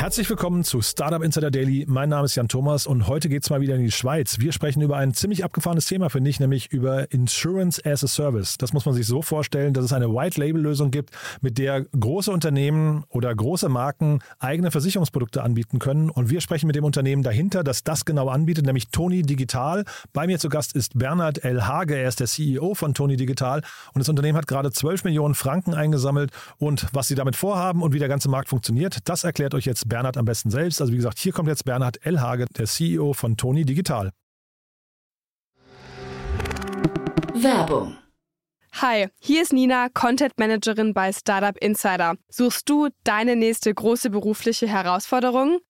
Herzlich willkommen zu Startup Insider Daily. Mein Name ist Jan Thomas und heute geht es mal wieder in die Schweiz. Wir sprechen über ein ziemlich abgefahrenes Thema, finde ich, nämlich über Insurance as a Service. Das muss man sich so vorstellen, dass es eine White-Label-Lösung gibt, mit der große Unternehmen oder große Marken eigene Versicherungsprodukte anbieten können. Und wir sprechen mit dem Unternehmen dahinter, das das genau anbietet, nämlich Tony Digital. Bei mir zu Gast ist Bernhard L. Hage. Er ist der CEO von Tony Digital und das Unternehmen hat gerade 12 Millionen Franken eingesammelt. Und was sie damit vorhaben und wie der ganze Markt funktioniert, das erklärt euch jetzt Bernhard am besten selbst. Also wie gesagt, hier kommt jetzt Bernhard Elhage, der CEO von Tony Digital. Werbung. Hi, hier ist Nina, Content Managerin bei Startup Insider. Suchst du deine nächste große berufliche Herausforderung?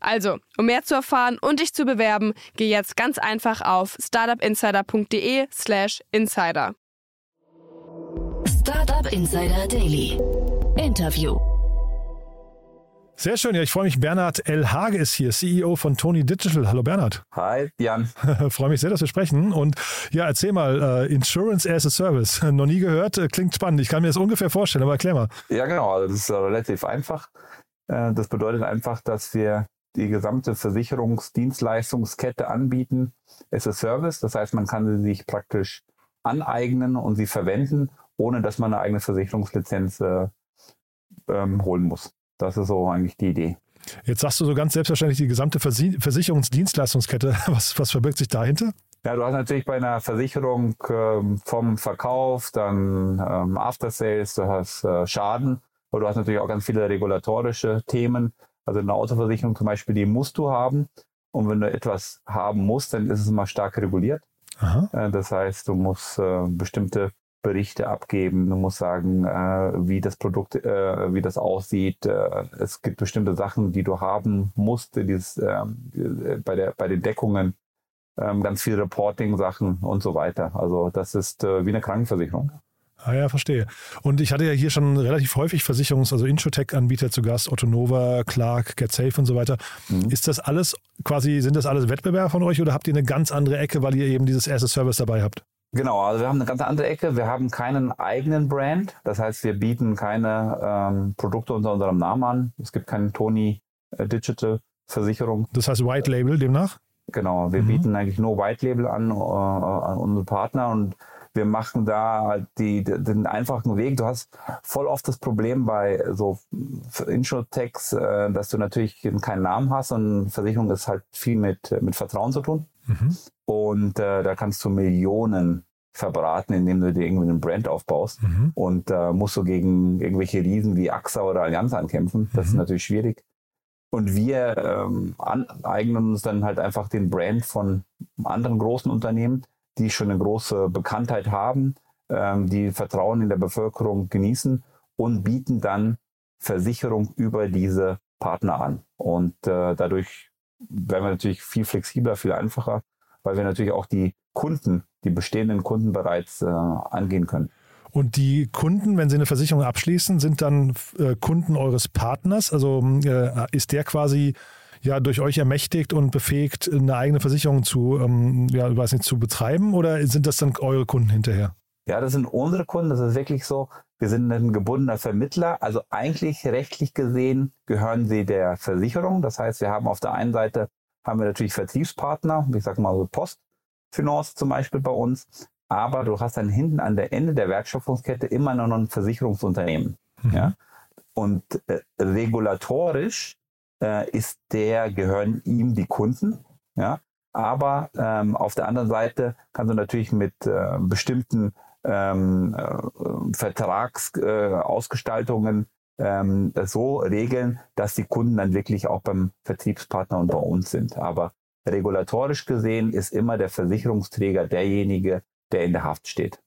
Also, um mehr zu erfahren und dich zu bewerben, geh jetzt ganz einfach auf startupinsider.de/slash insider. Startup Insider Daily. Interview. Sehr schön, ja, ich freue mich. Bernhard L. Hage ist hier, CEO von Tony Digital. Hallo Bernhard. Hi, Jan. freue mich sehr, dass wir sprechen. Und ja, erzähl mal, äh, Insurance as a Service. Noch nie gehört, äh, klingt spannend. Ich kann mir das ungefähr vorstellen, aber erklär mal. Ja, genau. Also das ist relativ einfach. Äh, das bedeutet einfach, dass wir die gesamte Versicherungsdienstleistungskette anbieten as a Service. Das heißt, man kann sie sich praktisch aneignen und sie verwenden, ohne dass man eine eigene Versicherungslizenz äh, ähm, holen muss. Das ist so eigentlich die Idee. Jetzt sagst du so ganz selbstverständlich die gesamte Versi Versicherungsdienstleistungskette. Was, was verbirgt sich dahinter? Ja, du hast natürlich bei einer Versicherung ähm, vom Verkauf, dann ähm, After Sales, du hast äh, Schaden, aber du hast natürlich auch ganz viele regulatorische Themen. Also eine Autoversicherung zum Beispiel, die musst du haben. Und wenn du etwas haben musst, dann ist es immer stark reguliert. Äh, das heißt, du musst äh, bestimmte Berichte abgeben. Du musst sagen, äh, wie das Produkt, wie das aussieht. Es gibt bestimmte Sachen, die du haben musst, dieses, ähm, äh, bei, der, bei den Deckungen, ähm, ganz viele Reporting-Sachen und so weiter. Also das ist äh, wie eine Krankenversicherung. Ah ja, verstehe. Und ich hatte ja hier schon relativ häufig Versicherungs-, also Introtech-Anbieter zu Gast, Otto Nova, Clark, GetSafe und so weiter. Mhm. Ist das alles quasi, sind das alles Wettbewerber von euch oder habt ihr eine ganz andere Ecke, weil ihr eben dieses erste Service dabei habt? Genau, also wir haben eine ganz andere Ecke. Wir haben keinen eigenen Brand. Das heißt, wir bieten keine ähm, Produkte unter unserem Namen an. Es gibt keine Tony äh, Digital Versicherung. Das heißt White Label demnach? Genau, wir mhm. bieten eigentlich nur White Label an, äh, an unsere Partner und wir machen da die, den einfachen Weg. Du hast voll oft das Problem bei so Insurtechs, äh, dass du natürlich keinen Namen hast und Versicherung ist halt viel mit, mit Vertrauen zu tun. Mhm. Und äh, da kannst du Millionen verbraten, indem du dir irgendwie einen Brand aufbaust mhm. und äh, musst du gegen irgendwelche Riesen wie AXA oder Allianz ankämpfen. Das mhm. ist natürlich schwierig. Und wir ähm, aneignen uns dann halt einfach den Brand von anderen großen Unternehmen, die schon eine große Bekanntheit haben, ähm, die Vertrauen in der Bevölkerung genießen und bieten dann Versicherung über diese Partner an. Und äh, dadurch werden wir natürlich viel flexibler, viel einfacher, weil wir natürlich auch die Kunden, die bestehenden Kunden bereits äh, angehen können. Und die Kunden, wenn sie eine Versicherung abschließen, sind dann äh, Kunden eures Partners? Also äh, ist der quasi ja durch euch ermächtigt und befähigt, eine eigene Versicherung zu, ähm, ja, weiß nicht, zu betreiben oder sind das dann eure Kunden hinterher? Ja, das sind unsere Kunden. Das ist wirklich so. Wir sind ein gebundener Vermittler. Also eigentlich rechtlich gesehen gehören sie der Versicherung. Das heißt, wir haben auf der einen Seite haben wir natürlich Vertriebspartner, ich sage mal so Postfinance zum Beispiel bei uns. Aber du hast dann hinten an der Ende der Wertschöpfungskette immer noch ein Versicherungsunternehmen. Mhm. Ja? Und äh, regulatorisch äh, ist der, gehören ihm die Kunden. Ja? Aber ähm, auf der anderen Seite kannst du natürlich mit äh, bestimmten ähm, äh, Vertragsausgestaltungen äh, ähm, so regeln, dass die Kunden dann wirklich auch beim Vertriebspartner und bei uns sind. Aber regulatorisch gesehen ist immer der Versicherungsträger derjenige, der in der Haft steht.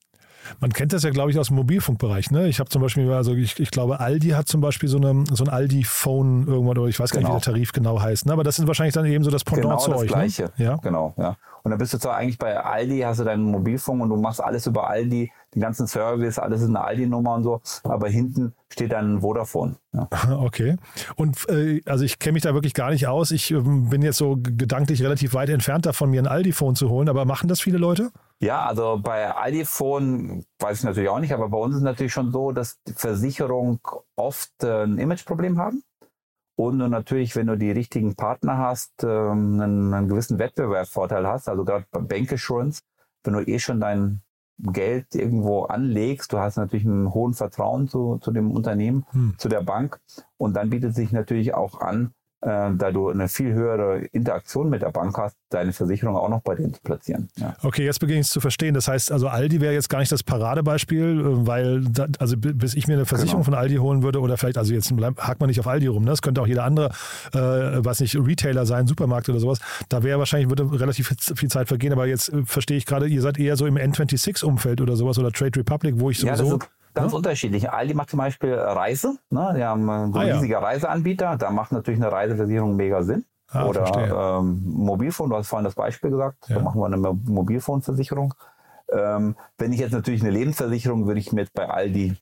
Man kennt das ja, glaube ich, aus dem Mobilfunkbereich. Ne? Ich habe zum Beispiel, also ich, ich, glaube, Aldi hat zum Beispiel so, eine, so ein Aldi-Phone irgendwann, oder ich weiß gar nicht, wie der genau. Tarif genau heißt. Ne? Aber das sind wahrscheinlich dann eben so das Pendant genau zu das euch. Ne? Gleiche. Ne? Ja, genau. Ja. Und dann bist du zwar eigentlich bei Aldi, hast du deinen Mobilfunk und du machst alles über Aldi, den ganzen Service, alles ist eine Aldi-Nummer und so, aber hinten steht dann Vodafone. Ja. Okay. Und äh, also ich kenne mich da wirklich gar nicht aus. Ich äh, bin jetzt so gedanklich relativ weit entfernt davon, mir ein Aldi-Phone zu holen, aber machen das viele Leute? Ja, also bei Aldi-Phone weiß ich natürlich auch nicht, aber bei uns ist es natürlich schon so, dass die Versicherung oft äh, ein Imageproblem haben. Und natürlich, wenn du die richtigen Partner hast, ähm, einen, einen gewissen Wettbewerbsvorteil hast, also gerade bei Bank Assurance, wenn du eh schon dein Geld irgendwo anlegst, du hast natürlich einen hohen Vertrauen zu, zu dem Unternehmen, hm. zu der Bank und dann bietet sich natürlich auch an, äh, da du eine viel höhere Interaktion mit der Bank hast, deine Versicherung auch noch bei denen zu platzieren. Ja. Okay, jetzt beginne ich es zu verstehen. Das heißt, also Aldi wäre jetzt gar nicht das Paradebeispiel, äh, weil, da, also bis ich mir eine Versicherung genau. von Aldi holen würde oder vielleicht, also jetzt hakt man nicht auf Aldi rum, ne? das könnte auch jeder andere, äh, was nicht, Retailer sein, Supermarkt oder sowas, da wäre wahrscheinlich, würde relativ viel Zeit vergehen, aber jetzt äh, verstehe ich gerade, ihr seid eher so im N26-Umfeld oder sowas oder Trade Republic, wo ich sowieso... Ja, Ganz ja? unterschiedlich. Aldi macht zum Beispiel Reise. Ne? Die haben einen ah, riesiger ja. Reiseanbieter. Da macht natürlich eine Reiseversicherung mega Sinn. Ah, Oder ähm, Mobilfon, du hast vorhin das Beispiel gesagt. Ja. Da machen wir eine Mobilfonversicherung. Ähm, wenn ich jetzt natürlich eine Lebensversicherung, würde ich mit bei Aldi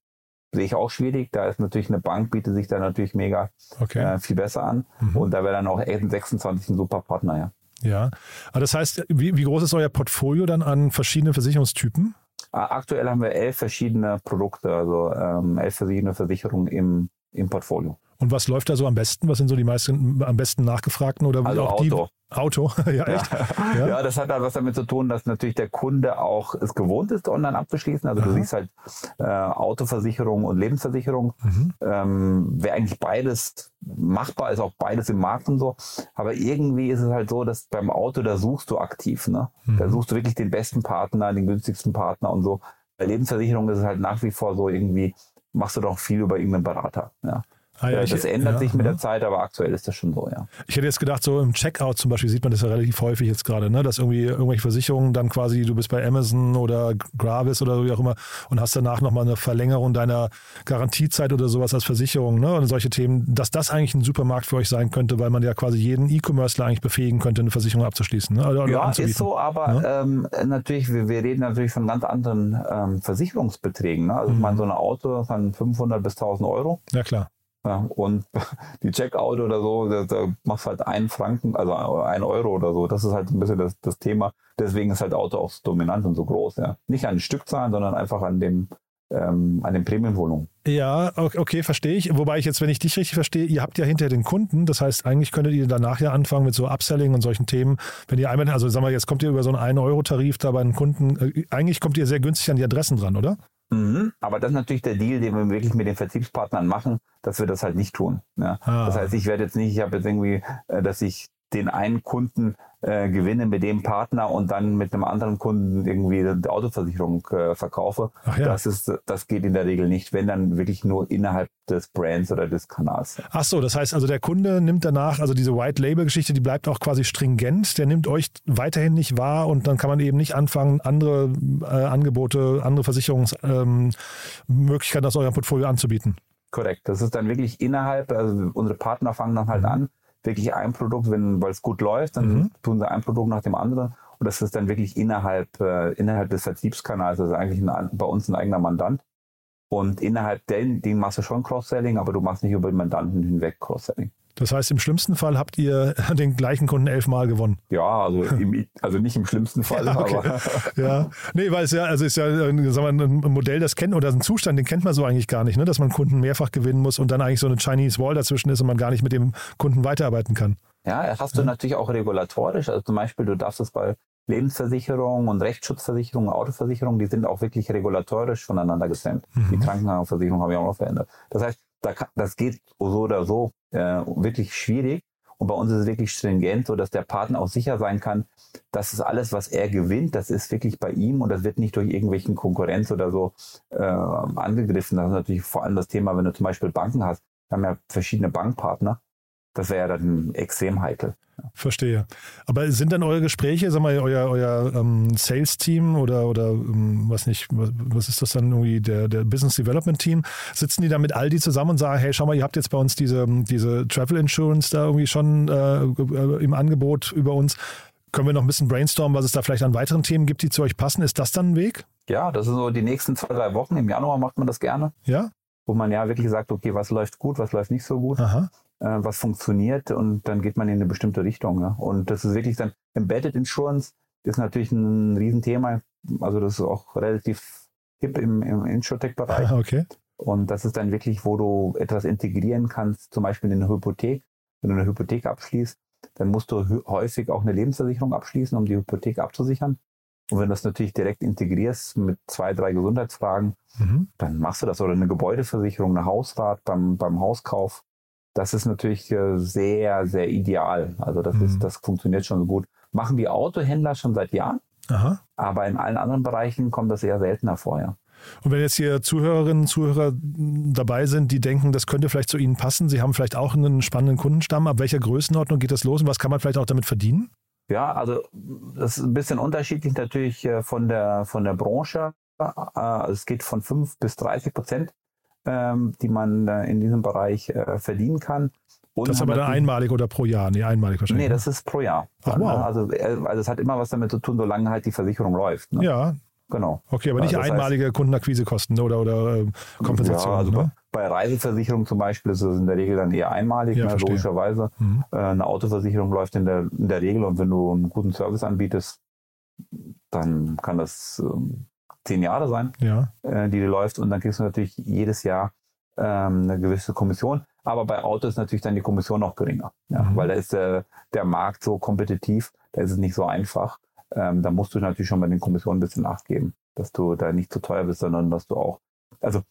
sehe ich auch schwierig. Da ist natürlich eine Bank, bietet sich da natürlich mega okay. äh, viel besser an. Mhm. Und da wäre dann auch N26 ein super Partner, ja. Ja, aber das heißt, wie, wie groß ist euer Portfolio dann an verschiedenen Versicherungstypen? Aktuell haben wir elf verschiedene Produkte, also ähm, elf verschiedene Versicherungen im, im Portfolio. Und was läuft da so am besten? Was sind so die meisten am besten nachgefragten oder also auch Auto. Die? Auto, ja, echt? Ja. ja. das hat halt was damit zu tun, dass natürlich der Kunde auch es gewohnt ist, online abzuschließen. Also Aha. du siehst halt äh, Autoversicherung und Lebensversicherung. Mhm. Ähm, Wäre eigentlich beides machbar, ist auch beides im Markt und so. Aber irgendwie ist es halt so, dass beim Auto, da suchst du aktiv. Ne? Mhm. Da suchst du wirklich den besten Partner, den günstigsten Partner und so. Bei Lebensversicherung ist es halt nach wie vor so irgendwie, machst du doch viel über irgendeinen Berater. Ja. Ah, ja, das ich, ändert ja, sich mit ja. der Zeit, aber aktuell ist das schon so, ja. Ich hätte jetzt gedacht, so im Checkout zum Beispiel sieht man das ja relativ häufig jetzt gerade, ne? dass irgendwie irgendwelche Versicherungen dann quasi, du bist bei Amazon oder Gravis oder wie auch immer und hast danach nochmal eine Verlängerung deiner Garantiezeit oder sowas als Versicherung ne? und solche Themen, dass das eigentlich ein Supermarkt für euch sein könnte, weil man ja quasi jeden E-Commercer eigentlich befähigen könnte, eine Versicherung abzuschließen. Ne? Oder ja, ist so, aber ähm, natürlich, wir, wir, reden natürlich von ganz anderen ähm, Versicherungsbeträgen. Ne? Also mhm. ich meine, so ein Auto von 500 bis 1000 Euro. Ja, klar. Ja, und die Checkout oder so, da, da machst halt einen Franken, also ein Euro oder so. Das ist halt ein bisschen das, das Thema. Deswegen ist halt Auto auch so dominant und so groß. Ja. Nicht an den Stückzahlen, sondern einfach an dem, ähm, an den Prämienwohnungen. Ja, okay, verstehe ich. Wobei ich jetzt, wenn ich dich richtig verstehe, ihr habt ja hinter den Kunden, das heißt, eigentlich könntet ihr danach ja anfangen mit so Upselling und solchen Themen. Wenn ihr einmal, also sagen wir, jetzt kommt ihr über so einen 1-Euro-Tarif da bei den Kunden, äh, eigentlich kommt ihr sehr günstig an die Adressen dran, oder? Mhm. Aber das ist natürlich der Deal, den wir wirklich mit den Vertriebspartnern machen, dass wir das halt nicht tun. Ja. Ah. Das heißt, ich werde jetzt nicht, ich habe jetzt irgendwie, äh, dass ich den einen Kunden äh, gewinne mit dem Partner und dann mit einem anderen Kunden irgendwie die Autoversicherung äh, verkaufe. Ja. Das ist, das geht in der Regel nicht, wenn dann wirklich nur innerhalb des Brands oder des Kanals. Ach so, das heißt also der Kunde nimmt danach, also diese White Label Geschichte, die bleibt auch quasi stringent. Der nimmt euch weiterhin nicht wahr und dann kann man eben nicht anfangen, andere äh, Angebote, andere Versicherungsmöglichkeiten ähm, aus eurem Portfolio anzubieten. Korrekt. Das ist dann wirklich innerhalb, also unsere Partner fangen dann halt mhm. an, wirklich ein Produkt, wenn, weil es gut läuft, dann mhm. tun sie ein Produkt nach dem anderen. Und das ist dann wirklich innerhalb, äh, innerhalb des Vertriebskanals, also eigentlich ein, bei uns ein eigener Mandant. Und innerhalb den, den machst du schon Cross-Selling, aber du machst nicht über den Mandanten hinweg Cross-Selling. Das heißt, im schlimmsten Fall habt ihr den gleichen Kunden elfmal gewonnen. Ja, also, im, also nicht im schlimmsten Fall, ja, okay. aber. ja, nee, weil es ja, also ist ja sagen wir, ein Modell, das kennt oder ein Zustand, den kennt man so eigentlich gar nicht, ne? dass man Kunden mehrfach gewinnen muss und dann eigentlich so eine Chinese Wall dazwischen ist und man gar nicht mit dem Kunden weiterarbeiten kann. Ja, hast du ja. natürlich auch regulatorisch. Also zum Beispiel, du darfst es bei Lebensversicherung und Rechtsschutzversicherung, Autoversicherung, die sind auch wirklich regulatorisch voneinander getrennt. Mhm. Die Krankenhausversicherung haben wir auch noch verändert. Das heißt, da das geht so oder so äh, wirklich schwierig. Und bei uns ist es wirklich stringent, so dass der Partner auch sicher sein kann, dass es alles, was er gewinnt, das ist wirklich bei ihm und das wird nicht durch irgendwelchen Konkurrenz oder so äh, angegriffen. Das ist natürlich vor allem das Thema, wenn du zum Beispiel Banken hast. Wir haben ja verschiedene Bankpartner. Das wäre ja dann extrem heikel. Verstehe. Aber sind dann eure Gespräche, sag mal, euer, euer ähm, Sales-Team oder, oder ähm, was nicht, was, was, ist das dann irgendwie, der, der Business Development Team, sitzen die da mit Aldi zusammen und sagen, hey, schau mal, ihr habt jetzt bei uns diese, diese Travel Insurance da irgendwie schon äh, im Angebot über uns. Können wir noch ein bisschen brainstormen, was es da vielleicht an weiteren Themen gibt, die zu euch passen? Ist das dann ein Weg? Ja, das sind so die nächsten zwei, drei Wochen. Im Januar macht man das gerne. Ja. Wo man ja wirklich sagt, okay, was läuft gut, was läuft nicht so gut. Aha äh, was funktioniert und dann geht man in eine bestimmte Richtung. Ja. Und das ist wirklich dann Embedded Insurance ist natürlich ein Riesenthema. Also das ist auch relativ hip im, im Insurtech-Bereich. Okay. Und das ist dann wirklich, wo du etwas integrieren kannst, zum Beispiel in eine Hypothek. Wenn du eine Hypothek abschließt, dann musst du häufig auch eine Lebensversicherung abschließen, um die Hypothek abzusichern. Und wenn du das natürlich direkt integrierst mit zwei, drei Gesundheitsfragen, mhm. dann machst du das. Oder eine Gebäudeversicherung, eine Hausrat beim, beim Hauskauf das ist natürlich äh, sehr, sehr ideal. Also das, mhm. ist, das funktioniert schon gut. Machen die Autohändler schon seit Jahren, Aha. aber in allen anderen Bereichen kommt das eher seltener vor. Ja. Und wenn jetzt hier Zuhörerinnen und Zuhörer dabei sind, die denken, das könnte vielleicht zu Ihnen passen, Sie haben vielleicht auch einen spannenden Kundenstamm, ab welcher Größenordnung geht das los und was kann man vielleicht auch damit verdienen? Ja, also das ist ein bisschen unterschiedlich natürlich äh, von der, von der Branche. Äh, es geht von 5 bis 30 Prozent ähm, die man äh, in diesem Bereich äh, verdienen kann. Und das ist aber dann einmalig oder pro Jahr? Nee, einmalig wahrscheinlich. Nee, ne? das ist pro Jahr. Ach, wow. Also, äh, also es hat immer was damit zu tun, solange halt die Versicherung läuft. Ne? Ja. Genau. Okay, aber nicht also einmalige heißt, Kundenakquisekosten oder, oder äh, Kompensation. Ja, also ne? bei, bei Reiseversicherung zum Beispiel ist es in der Regel dann eher einmalig, ja, ne, logischerweise. Mhm. Äh, eine Autoversicherung läuft in der, in der Regel und wenn du einen guten Service anbietest, dann kann das ähm, zehn Jahre sein, ja. äh, die, die läuft und dann kriegst du natürlich jedes Jahr ähm, eine gewisse Kommission. Aber bei Autos ist natürlich dann die Kommission noch geringer, ja, mhm. weil da ist äh, der Markt so kompetitiv, da ist es nicht so einfach. Ähm, da musst du natürlich schon bei den Kommissionen ein bisschen nachgeben, dass du da nicht zu teuer bist, sondern dass du auch, also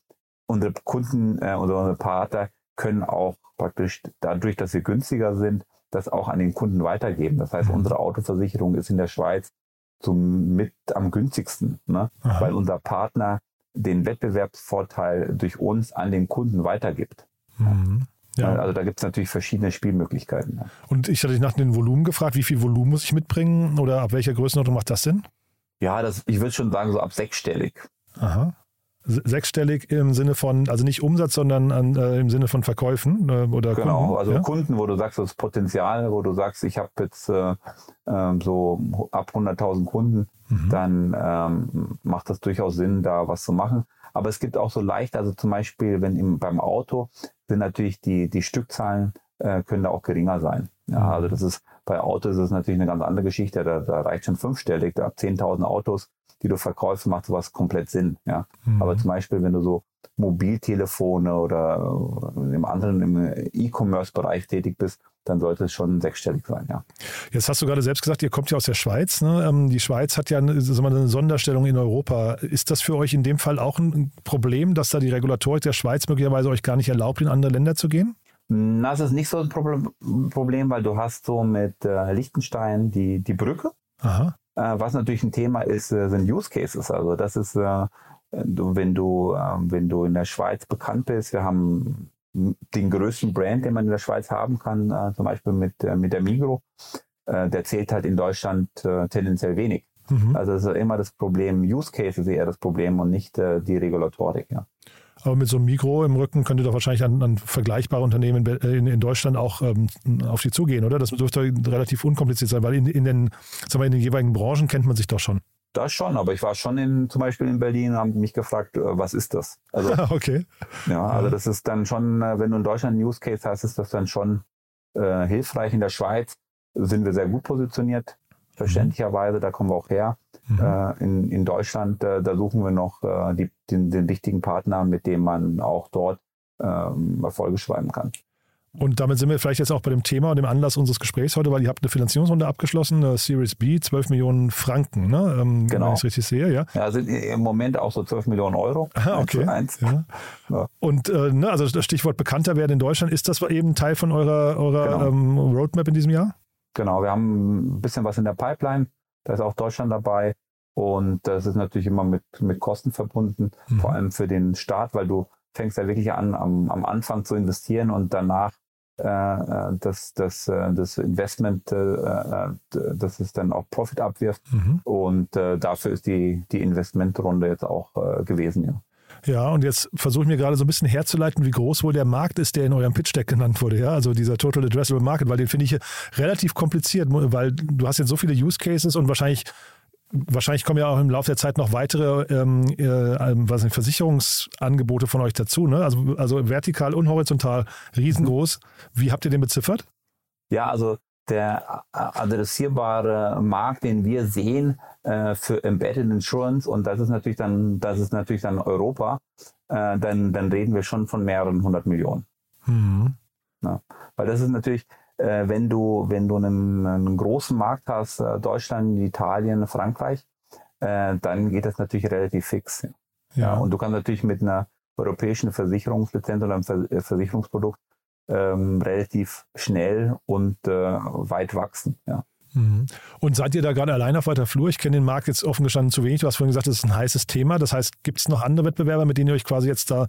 unsere Kunden, äh, unsere Partner können auch praktisch dadurch, dass wir günstiger sind, das auch an den Kunden weitergeben. Das heißt, mhm. unsere Autoversicherung ist in der Schweiz zum mit am günstigsten, ne? weil unser Partner den Wettbewerbsvorteil durch uns an den Kunden weitergibt. Mhm. Ja. Also da gibt es natürlich verschiedene Spielmöglichkeiten. Und ich hatte dich nach dem Volumen gefragt, wie viel Volumen muss ich mitbringen oder ab welcher Größenordnung macht das Sinn? Ja, das, ich würde schon sagen, so ab sechsstellig. Aha sechsstellig im Sinne von, also nicht Umsatz, sondern an, äh, im Sinne von Verkäufen äh, oder Genau, Kunden, also ja? Kunden, wo du sagst, das Potenzial, wo du sagst, ich habe jetzt äh, ähm, so ab 100.000 Kunden, mhm. dann ähm, macht das durchaus Sinn, da was zu machen. Aber es gibt auch so leicht, also zum Beispiel, wenn im, beim Auto sind natürlich die, die Stückzahlen äh, können da auch geringer sein. Ja, mhm. also das ist, bei Autos ist es natürlich eine ganz andere Geschichte, da, da reicht schon fünfstellig, da ab 10.000 Autos die du verkaufst, macht sowas komplett Sinn. Ja. Mhm. Aber zum Beispiel, wenn du so Mobiltelefone oder im anderen im E-Commerce-Bereich tätig bist, dann sollte es schon sechsstellig sein, ja. Jetzt hast du gerade selbst gesagt, ihr kommt ja aus der Schweiz. Ne? Ähm, die Schweiz hat ja eine, eine Sonderstellung in Europa. Ist das für euch in dem Fall auch ein Problem, dass da die Regulatorik der Schweiz möglicherweise euch gar nicht erlaubt, in andere Länder zu gehen? Das ist nicht so ein Problem, weil du hast so mit äh, Liechtenstein die, die Brücke. Aha. Äh, was natürlich ein Thema ist, äh, sind Use Cases. Also das ist, äh, wenn du, ähm, wenn du in der Schweiz bekannt bist, wir haben den größten Brand, den man in der Schweiz haben kann, zum Beispiel mit, mit der Migro, der zählt halt in Deutschland tendenziell wenig. Mhm. Also das ist immer das Problem, Use Cases eher das Problem und nicht die Regulatorik. Ja. Aber mit so einem Mikro im Rücken könnte doch wahrscheinlich an, an vergleichbare Unternehmen in, in, Deutschland auch ähm, auf die zugehen, oder? Das dürfte relativ unkompliziert sein, weil in, in, den, sagen wir, in den jeweiligen Branchen kennt man sich doch schon. Das schon, aber ich war schon in, zum Beispiel in Berlin und haben mich gefragt, äh, was ist das? Also, okay. Ja, also das ist dann schon, äh, wenn du in Deutschland einen Use Case hast, ist das dann schon äh, hilfreich. In der Schweiz sind wir sehr gut positioniert, verständlicherweise, da kommen wir auch her. Mhm. Äh, in, in Deutschland, äh, da suchen wir noch äh, die, den, den richtigen Partner, mit dem man auch dort ähm, Erfolge schreiben kann. Und damit sind wir vielleicht jetzt auch bei dem Thema und dem Anlass unseres Gesprächs heute, weil ihr habt eine Finanzierungsrunde abgeschlossen, eine Series B, 12 Millionen Franken, ne? Ähm, Genau. Wenn ich es richtig sehe, ja. Ja, sind im Moment auch so 12 Millionen Euro. Ah, Eins okay. eins. Ja. Ja. Und äh, ne, also das Stichwort bekannter werden in Deutschland, ist das eben Teil von eurer, eurer Genau. ähm, Roadmap in diesem Jahr? Genau, wir haben ein bisschen was in der Pipeline. Da ist auch Deutschland dabei. Und das ist natürlich immer mit, mit Kosten verbunden, Mhm. vor allem für den Start, weil du fängst ja wirklich an, am, am Anfang zu investieren und danach äh, äh, das, das, äh, das Investment, äh, äh, dass es dann auch Profit abwirft. Mhm. Und äh, dafür ist die, die Investmentrunde jetzt auch äh, gewesen, ja. Ja, und jetzt versuche ich mir gerade so ein bisschen herzuleiten, wie groß wohl der Markt ist, der in eurem Pitch Deck genannt wurde, ja, also dieser Total Addressable Market, weil den finde ich hier relativ kompliziert, weil du hast jetzt so viele Use Cases und wahrscheinlich Wahrscheinlich kommen ja auch im Laufe der Zeit noch weitere ähm, äh, ähm, was sind, Versicherungsangebote von euch dazu. Ne? Also, also vertikal und horizontal riesengroß. Wie habt ihr den beziffert? Ja, also der adressierbare Markt, den wir sehen äh, für Embedded Insurance, und das ist natürlich dann, das ist natürlich dann Europa, äh, dann, dann reden wir schon von mehreren hundert Millionen. Mhm. Weil das ist natürlich, äh, wenn du, wenn du einen, einen großen Markt hast, äh, Deutschland, Italien, Frankreich, äh, dann geht das natürlich relativ fix. Ja. Ja. und du kannst natürlich mit einer europäischen Versicherungslizenz oder einem Ver äh, Versicherungsprodukt ähm, relativ schnell und äh, weit wachsen. Ja. Mhm. Und seid ihr da gerade allein auf weiter Flur? Ich kenne den Markt jetzt offen gestanden zu wenig. Du hast vorhin gesagt, das ist ein heißes Thema. Das heißt, gibt es noch andere Wettbewerber, mit denen ihr euch quasi jetzt da,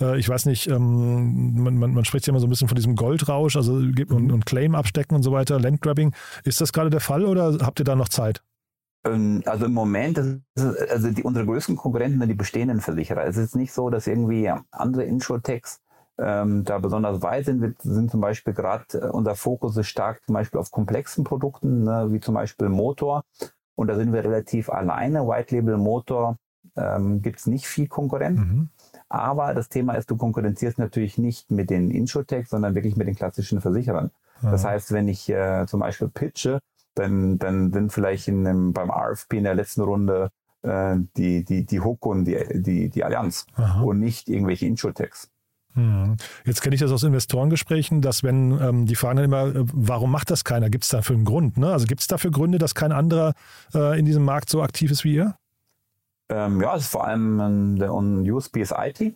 äh, ich weiß nicht, ähm, man, man, man spricht ja immer so ein bisschen von diesem Goldrausch also und, und Claim abstecken und so weiter, Landgrabbing. Ist das gerade der Fall oder habt ihr da noch Zeit? Ähm, Also im Moment, also die, unsere größten Konkurrenten sind die bestehenden Versicherer. Es ist nicht so, dass irgendwie andere Insurtechs ähm, da besonders weit sind. Wir sind zum Beispiel gerade, äh, unser Fokus ist stark zum Beispiel auf komplexen Produkten, ne, wie zum Beispiel Motor. Und da sind wir relativ alleine. White Label Motor ähm, gibt es nicht viel Konkurrenz. Mhm. Aber das Thema ist, du konkurrenzierst natürlich nicht mit den Insurtechs, sondern wirklich mit den klassischen Versicherern. Das Ja. heißt, wenn ich äh, zum Beispiel pitche, dann, dann sind vielleicht in einem, beim RFP in der letzten Runde äh, die, die, die Hook und die, die, die Allianz Aha. und nicht irgendwelche Insurtechs. Mhm. Jetzt kenne ich das aus Investorengesprächen, dass wenn ähm, die fragen dann immer, äh, warum macht das keiner? Gibt es dafür einen Grund? Ne? Also gibt es dafür Gründe, dass kein anderer äh, in diesem Markt so aktiv ist wie ihr? Ähm, ja, es ist vor allem ein, der- USP ist IT. Äh,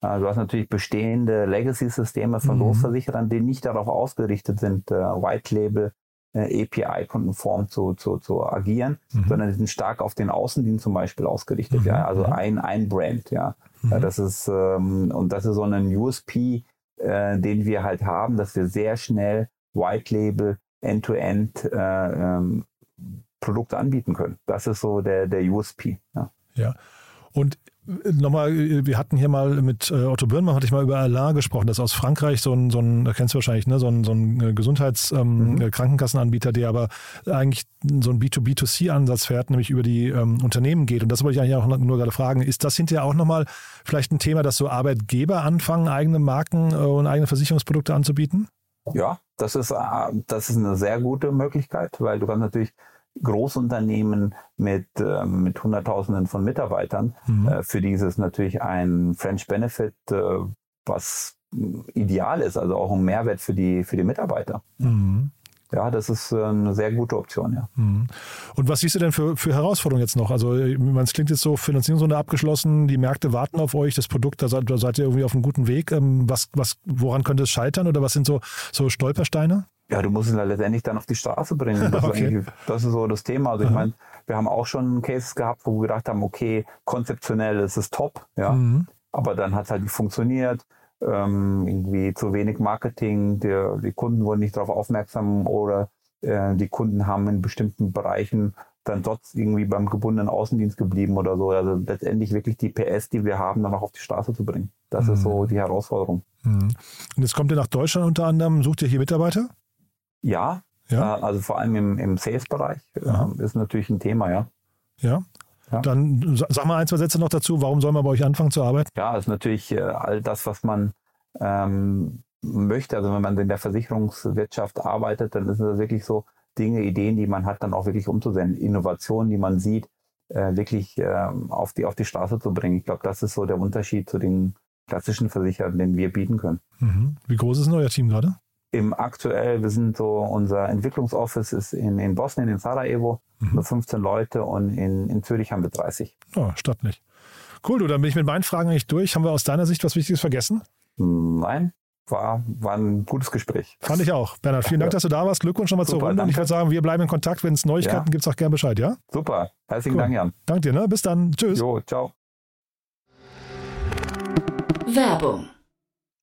du hast natürlich bestehende Legacy-Systeme von Mhm. Großversicherern, die nicht darauf ausgerichtet sind, äh, White Label, äh, API-konform zu, zu, zu agieren, Mhm. sondern die sind stark auf den Außendienst zum Beispiel ausgerichtet. Mhm, Ja, also mhm. ein, ein Brand. Ja, Mhm. ja das ist ähm, und das ist so ein USP, äh, den wir halt haben, dass wir sehr schnell White Label, End-to-End äh, ähm, Produkte anbieten können. Das ist so der, der USP. Ja. Ja. Und nochmal, äh, wir hatten hier mal mit äh, Otto Birnmann, hatte ich mal über Alain gesprochen, das ist aus Frankreich so ein, so ein da kennst du wahrscheinlich, ne, so ein, so ein äh, Gesundheits-, ähm, Mhm. Krankenkassenanbieter, der aber eigentlich so einen B2B2C-Ansatz fährt, nämlich über die ähm, Unternehmen geht. Und das wollte ich eigentlich auch nur gerade fragen. Ist das hinterher auch nochmal vielleicht ein Thema, dass so Arbeitgeber anfangen, eigene Marken und eigene Versicherungsprodukte anzubieten? Ja, das ist, das ist eine sehr gute Möglichkeit, weil du kannst natürlich Großunternehmen mit, ähm, mit Hunderttausenden von Mitarbeitern, Mhm. äh, für die ist es natürlich ein French Benefit, äh, was ideal ist, also auch ein Mehrwert für die, für die Mitarbeiter. Mhm. Ja, das ist äh, eine sehr gute Option, ja. Mhm. Und was siehst du denn für, für Herausforderungen jetzt noch? Also, es klingt jetzt so, Finanzierungsrunde abgeschlossen, die Märkte warten auf euch, das Produkt, da seid, da seid ihr irgendwie auf einem guten Weg. Ähm, Was, was, woran könnte es scheitern oder was sind so, so Stolpersteine? Ja, du musst es halt letztendlich dann auf die Straße bringen. Das, Okay. ist, das ist so das Thema. Also ich meine, wir haben auch schon Cases gehabt, wo wir gedacht haben, okay, konzeptionell ist es top, ja. Mhm. aber dann hat es halt nicht funktioniert. Ähm, irgendwie zu wenig Marketing, der, die Kunden wurden nicht darauf aufmerksam oder äh, die Kunden haben in bestimmten Bereichen dann dort irgendwie beim gebundenen Außendienst geblieben oder so. Also letztendlich wirklich die PS, die wir haben, dann auch auf die Straße zu bringen. Das ist so die Herausforderung. Mhm. Und jetzt kommt ihr nach Deutschland unter anderem, sucht ihr hier Mitarbeiter? Ja, Ja. Äh, also vor allem im, im Sales-Bereich äh, ist natürlich ein Thema, ja. Ja. Ja. Dann sa- sag mal ein, zwei Sätze noch dazu. Warum soll man bei euch anfangen zu arbeiten? Ja, ist natürlich äh, all das, was man ähm, möchte. Also wenn man in der Versicherungswirtschaft arbeitet, dann ist es wirklich so Dinge, Ideen, die man hat, dann auch wirklich umzusetzen. Innovationen, die man sieht, äh, wirklich ähm, auf, die, auf die Straße zu bringen. Ich glaube, das ist so der Unterschied zu den klassischen Versicherern, den wir bieten können. Mhm. Wie groß ist denn euer Team gerade? Im aktuell, wir sind so, unser Entwicklungsoffice ist in, in Bosnien, in Sarajevo, mhm. 15 Leute und in, in Zürich haben wir 30. Oh, stattlich. Cool, du, dann bin ich mit meinen Fragen eigentlich durch. Haben wir aus deiner Sicht was Wichtiges vergessen? Nein, war, war ein gutes Gespräch. Fand ich auch. Bernhard, vielen Dank, dass du da warst. Glückwunsch nochmal zur Runde. Und ich würde sagen, wir bleiben in Kontakt. Wenn es Neuigkeiten ja. gibt, sag gerne Bescheid, ja? Super. Herzlichen cool. Dank, Jan. Danke dir, ne? Bis dann. Tschüss. Jo, ciao. Werbung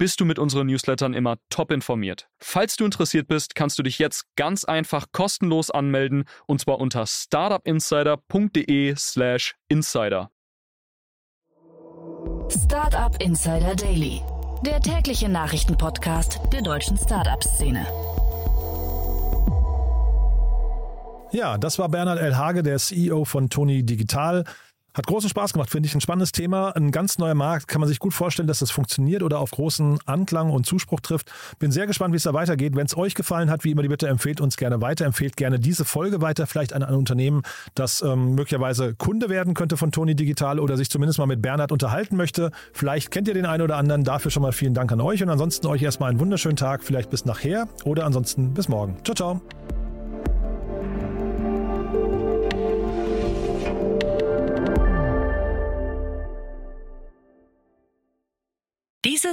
bist du mit unseren Newslettern immer top informiert. Falls du interessiert bist, kannst du dich jetzt ganz einfach kostenlos anmelden und zwar unter startupinsider.de/slash insider. Startup Insider Daily, der tägliche Nachrichtenpodcast der deutschen Startup-Szene. Ja, das war Bernhard L. Hage, der CEO von Tony Digital. Hat großen Spaß gemacht, finde ich. Ein spannendes Thema, ein ganz neuer Markt. Kann man sich gut vorstellen, dass das funktioniert oder auf großen Anklang und Zuspruch trifft. Bin sehr gespannt, wie es da weitergeht. Wenn es euch gefallen hat, wie immer die Bitte, empfehlt uns gerne weiter. Empfehlt gerne diese Folge weiter, vielleicht an ein Unternehmen, das ähm, möglicherweise Kunde werden könnte von Tony Digital oder sich zumindest mal mit Bernhard unterhalten möchte. Vielleicht kennt ihr den einen oder anderen. Dafür schon mal vielen Dank an euch und ansonsten euch erstmal einen wunderschönen Tag. Vielleicht bis nachher oder ansonsten bis morgen. Ciao, ciao.